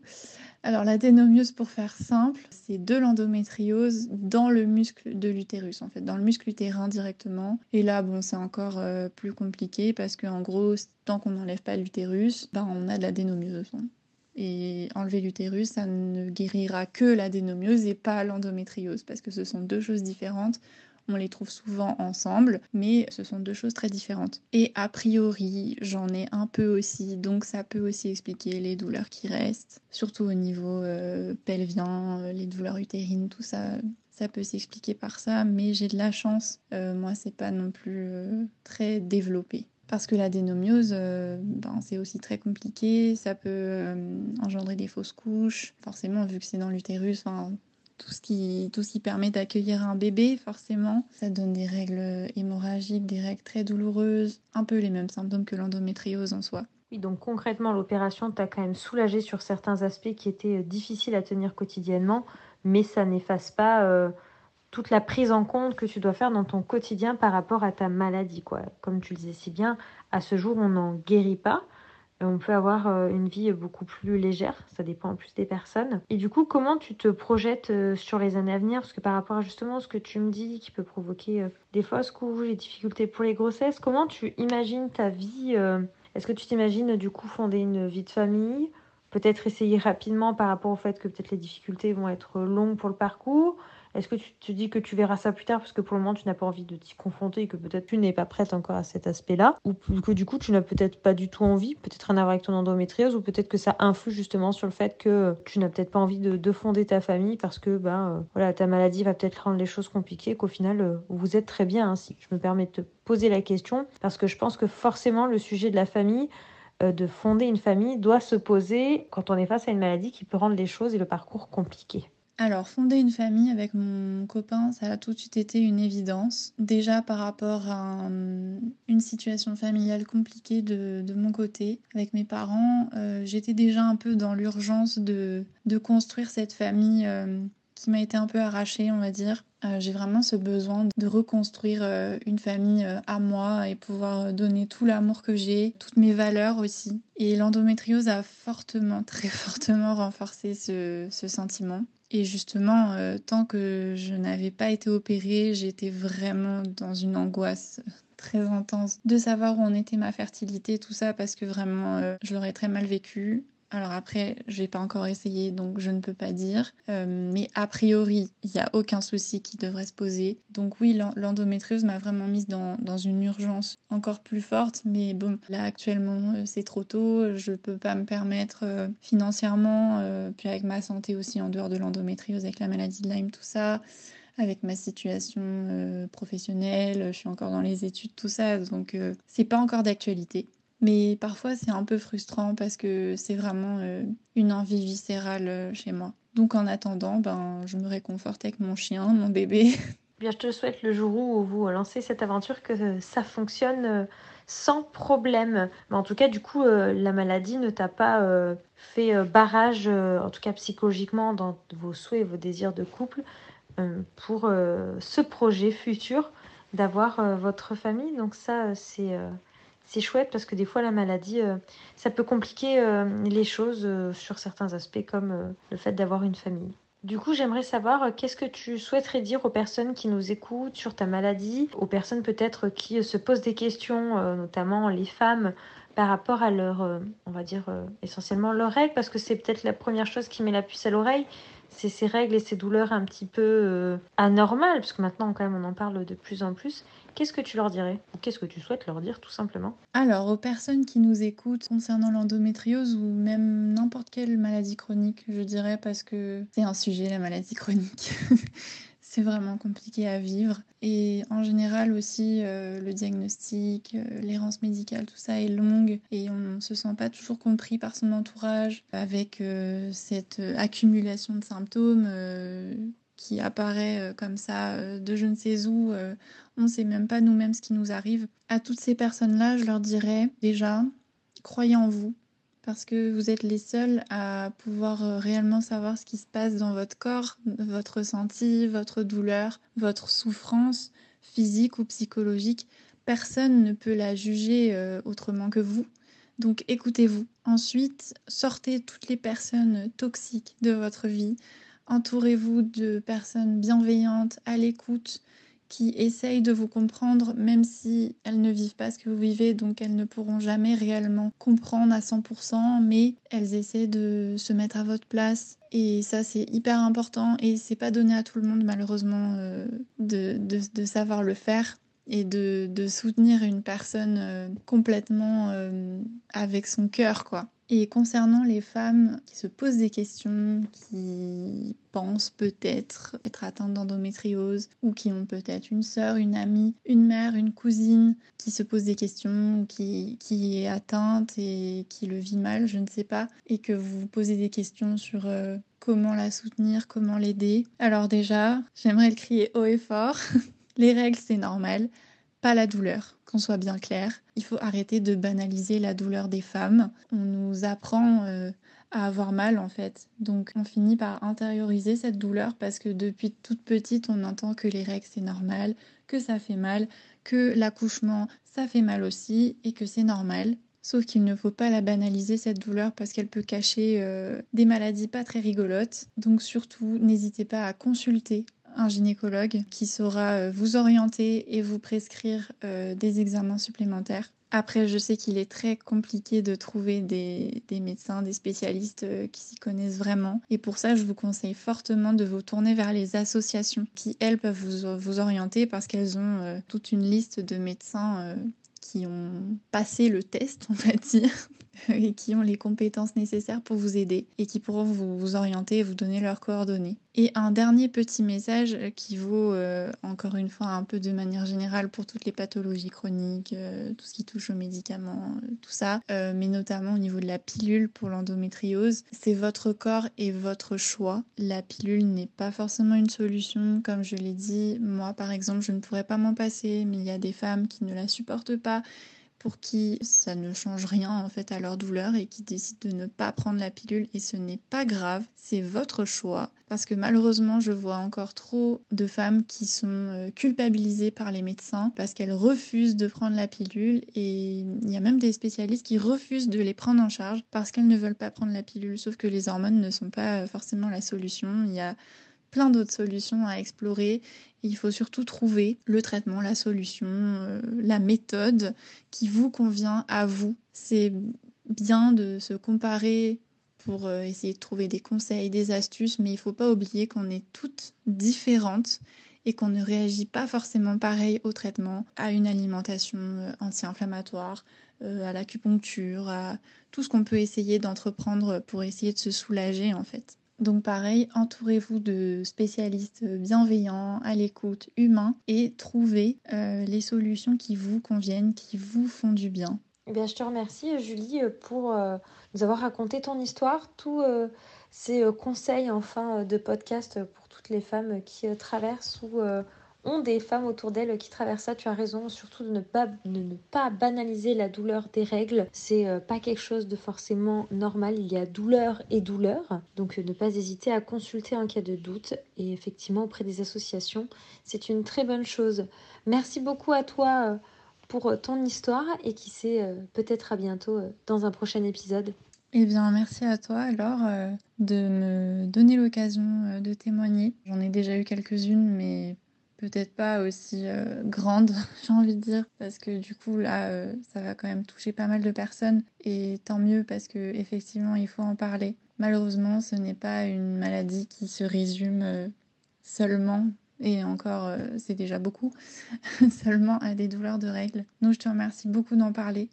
Alors l'adénomiose pour faire simple, c'est de l'endométriose dans le muscle de l'utérus en fait, dans le muscle utérin directement. Et là bon, c'est encore euh, plus compliqué parce qu'en gros, tant qu'on n'enlève pas l'utérus, ben, on a de l'adénomiose. Et enlever l'utérus, ça ne guérira que l'adénomiose et pas l'endométriose, parce que ce sont deux choses différentes. On les trouve souvent ensemble, mais ce sont deux choses très différentes. Et a priori, j'en ai un peu aussi, donc ça peut aussi expliquer les douleurs qui restent, surtout au niveau euh, pelvien, euh, les douleurs utérines, tout ça. Ça peut s'expliquer par ça, mais j'ai de la chance. Euh, moi, c'est pas non plus très développé. Parce que l'adénomiose, euh, ben, c'est aussi très compliqué, ça peut euh, engendrer des fausses couches, forcément vu que c'est dans l'utérus, tout ce qui, tout ce qui permet d'accueillir un bébé, forcément. Ça donne des règles hémorragiques, des règles très douloureuses, un peu les mêmes symptômes que l'endométriose en soi. Oui, donc concrètement, l'opération t'a quand même soulagé sur certains aspects qui étaient euh, difficiles à tenir quotidiennement, mais ça n'efface pas toute la prise en compte que tu dois faire dans ton quotidien par rapport à ta maladie. Quoi. Comme tu le disais si bien, à ce jour, on n'en guérit pas. On peut avoir euh, une vie beaucoup plus légère, ça dépend en plus des personnes. Et du coup, comment tu te projettes euh, sur les années à venir? Parce que par rapport à justement ce que tu me dis, qui peut provoquer euh, des fausses couches, des difficultés pour les grossesses, comment tu imagines ta vie Est-ce que tu t'imagines du coup fonder une vie de famille? Peut-être essayer rapidement par rapport au fait que peut-être les difficultés vont être longues pour le parcours? Est-ce que tu te dis que tu verras ça plus tard parce que pour le moment tu n'as pas envie de t'y confronter et que peut-être tu n'es pas prête encore à cet aspect-là Ou que du coup tu n'as peut-être pas du tout envie, peut-être rien à avec ton endométriose ou peut-être que ça influe justement sur le fait que tu n'as peut-être pas envie de, fonder ta famille parce que ben, voilà, ta maladie va peut-être rendre les choses compliquées qu'au final euh, vous êtes très bien ainsi. Je me permets de te poser la question parce que je pense que forcément le sujet de la famille euh, de fonder une famille doit se poser quand on est face à une maladie qui peut rendre les choses et le parcours compliqués. Alors, fonder une famille avec mon copain, ça a tout de suite été une évidence. Déjà par rapport à euh, une situation familiale compliquée de, mon côté. Avec mes parents, euh, j'étais déjà un peu dans l'urgence de, construire cette famille euh, qui m'a été un peu arrachée, on va dire. J'ai vraiment ce besoin de reconstruire une famille à moi et pouvoir donner tout l'amour que j'ai, toutes mes valeurs aussi. Et l'endométriose a fortement, très fortement renforcé ce sentiment. Et justement, euh, tant que je n'avais pas été opérée, j'étais vraiment dans une angoisse très intense de savoir où en était ma fertilité, tout ça, parce que vraiment, euh, je l'aurais très mal vécu. Alors après, je n'ai pas encore essayé, donc je ne peux pas dire. Euh, mais a priori, il n'y a aucun souci qui devrait se poser. Donc oui, l'endométriose m'a vraiment mise dans, une urgence encore plus forte. Mais bon, là actuellement, euh, c'est trop tôt. Je ne peux pas me permettre euh, financièrement, puis avec ma santé aussi en dehors de l'endométriose, avec la maladie de Lyme, tout ça. avec ma situation professionnelle, je suis encore dans les études, tout ça, donc c'est pas encore d'actualité. Mais parfois c'est un peu frustrant parce que c'est vraiment une envie viscérale chez moi. Donc en attendant, ben, je me réconforte avec mon chien, mon bébé. Bien, je te souhaite le jour où vous lancez cette aventure que ça fonctionne sans problème. Mais en tout cas, du coup, euh, la maladie ne t'a pas euh, fait euh, barrage, en tout cas psychologiquement, dans vos souhaits et vos désirs de couple pour ce projet futur d'avoir votre famille. Donc ça, c'est c'est chouette parce que des fois la maladie, ça peut compliquer les choses sur certains aspects comme le fait d'avoir une famille. Du coup, j'aimerais savoir euh, qu'est-ce que tu souhaiterais dire aux personnes qui nous écoutent sur ta maladie, aux personnes peut-être qui euh, se posent des questions, euh, notamment les femmes, par rapport à leur, on va dire essentiellement leurs règles, parce que c'est peut-être la première chose qui met la puce à l'oreille, c'est ces règles et ces douleurs un petit peu anormales, parce que maintenant quand même on en parle de plus en plus. Qu'est-ce que tu leur dirais qu'est-ce que tu souhaites leur dire tout simplement Alors, aux personnes qui nous écoutent concernant l'endométriose ou même n'importe quelle maladie chronique, je dirais, parce que c'est un sujet, la maladie chronique. c'est vraiment compliqué à vivre. Et en général aussi, euh, le diagnostic, euh, l'errance médicale, tout ça est longue et on ne se sent pas toujours compris par son entourage avec euh, cette accumulation de symptômes qui apparaît comme ça de je ne sais où on ne sait même pas nous-mêmes ce qui nous arrive. À toutes ces personnes-là, je leur dirais déjà, croyez en vous, parce que vous êtes les seuls à pouvoir euh, réellement savoir ce qui se passe dans votre corps, votre ressenti, votre douleur, votre souffrance physique ou psychologique. Personne ne peut la juger euh, autrement que vous. Donc écoutez-vous. Ensuite, sortez toutes les personnes toxiques de votre vie. Entourez-vous de personnes bienveillantes, à l'écoute, qui essayent de vous comprendre, même si elles ne vivent pas ce que vous vivez, donc elles ne pourront jamais réellement comprendre à 100%, mais elles essaient de se mettre à votre place. Et ça, c'est hyper important et c'est pas donné à tout le monde, malheureusement, euh, de, savoir le faire et de, de soutenir une personne euh, complètement euh, avec son cœur, quoi. Et concernant les femmes qui se posent des questions, qui pensent peut-être être atteintes d'endométriose, ou qui ont peut-être une sœur, une amie, une mère, une cousine qui se pose des questions, qui, qui est atteinte et qui le vit mal, je ne sais pas, et que vous posez des questions sur euh, comment la soutenir, comment l'aider. Alors déjà, j'aimerais le crier haut et fort. les règles, c'est normal pas la douleur, qu'on soit bien clair. Il faut arrêter de banaliser la douleur des femmes. On nous apprend euh, à avoir mal en fait. Donc on finit par intérioriser cette douleur parce que depuis toute petite, on entend que les règles c'est normal, que ça fait mal, que l'accouchement ça fait mal aussi et que c'est normal. Sauf qu'il ne faut pas la banaliser cette douleur parce qu'elle peut cacher euh, des maladies pas très rigolotes. Donc surtout, n'hésitez pas à consulter un gynécologue qui saura euh, vous orienter et vous prescrire euh, des examens supplémentaires. Après, je sais qu'il est très compliqué de trouver des, médecins, des spécialistes euh, qui s'y connaissent vraiment. Et pour ça, je vous conseille fortement de vous tourner vers les associations qui, elles, peuvent vous, vous orienter parce qu'elles ont toute une liste de médecins qui ont passé le test, on va dire, et qui ont les compétences nécessaires pour vous aider et qui pourront vous, orienter et vous donner leurs coordonnées. Et un dernier petit message qui vaut euh, encore une fois un peu de manière générale pour toutes les pathologies chroniques, euh, tout ce qui touche aux médicaments, euh, tout ça, mais notamment au niveau de la pilule pour l'endométriose. C'est votre corps et votre choix. La pilule n'est pas forcément une solution, comme je l'ai dit. Moi, par exemple, je ne pourrais pas m'en passer, mais il y a des femmes qui ne la supportent pas pour qui ça ne change rien en fait à leur douleur et qui décident de ne pas prendre la pilule. Et ce n'est pas grave, c'est votre choix. Parce que malheureusement je vois encore trop de femmes qui sont euh, culpabilisées par les médecins parce qu'elles refusent de prendre la pilule. Et il y a même des spécialistes qui refusent de les prendre en charge parce qu'elles ne veulent pas prendre la pilule. Sauf que les hormones ne sont pas forcément la solution, il y a plein d'autres solutions à explorer. Il faut surtout trouver le traitement, la solution, euh, la méthode qui vous convient à vous. C'est bien de se comparer pour euh, essayer de trouver des conseils, des astuces, mais il ne faut pas oublier qu'on est toutes différentes et qu'on ne réagit pas forcément pareil au traitement, à une alimentation euh, anti-inflammatoire, à l'acupuncture, à tout ce qu'on peut essayer d'entreprendre pour essayer de se soulager en fait. Donc pareil, entourez-vous de spécialistes bienveillants, à l'écoute, humains et trouvez euh, les solutions qui vous conviennent, qui vous font du bien. Eh bien, je te remercie Julie pour euh, nous avoir raconté ton histoire, tous euh, ces conseils enfin de podcast pour toutes les femmes qui traversent ou ont des femmes autour d'elles qui traversent ça. Tu as raison, surtout de ne pas, ne pas banaliser la douleur des règles. C'est euh, pas quelque chose de forcément normal. Il y a douleur et douleur. Donc euh, ne pas hésiter à consulter en cas de doute. Et effectivement, auprès des associations, c'est une très bonne chose. Merci beaucoup à toi euh, pour ton histoire et qui sait, peut-être à bientôt dans un prochain épisode. Eh bien, merci à toi alors de me donner l'occasion de témoigner. J'en ai déjà eu quelques-unes, mais peut-être pas aussi euh, grande, j'ai envie de dire, parce que du coup là, euh, ça va quand même toucher pas mal de personnes et tant mieux parce que effectivement, il faut en parler. Malheureusement, ce n'est pas une maladie qui se résume euh, seulement et encore, c'est déjà beaucoup, seulement à des douleurs de règles. Donc je te remercie beaucoup d'en parler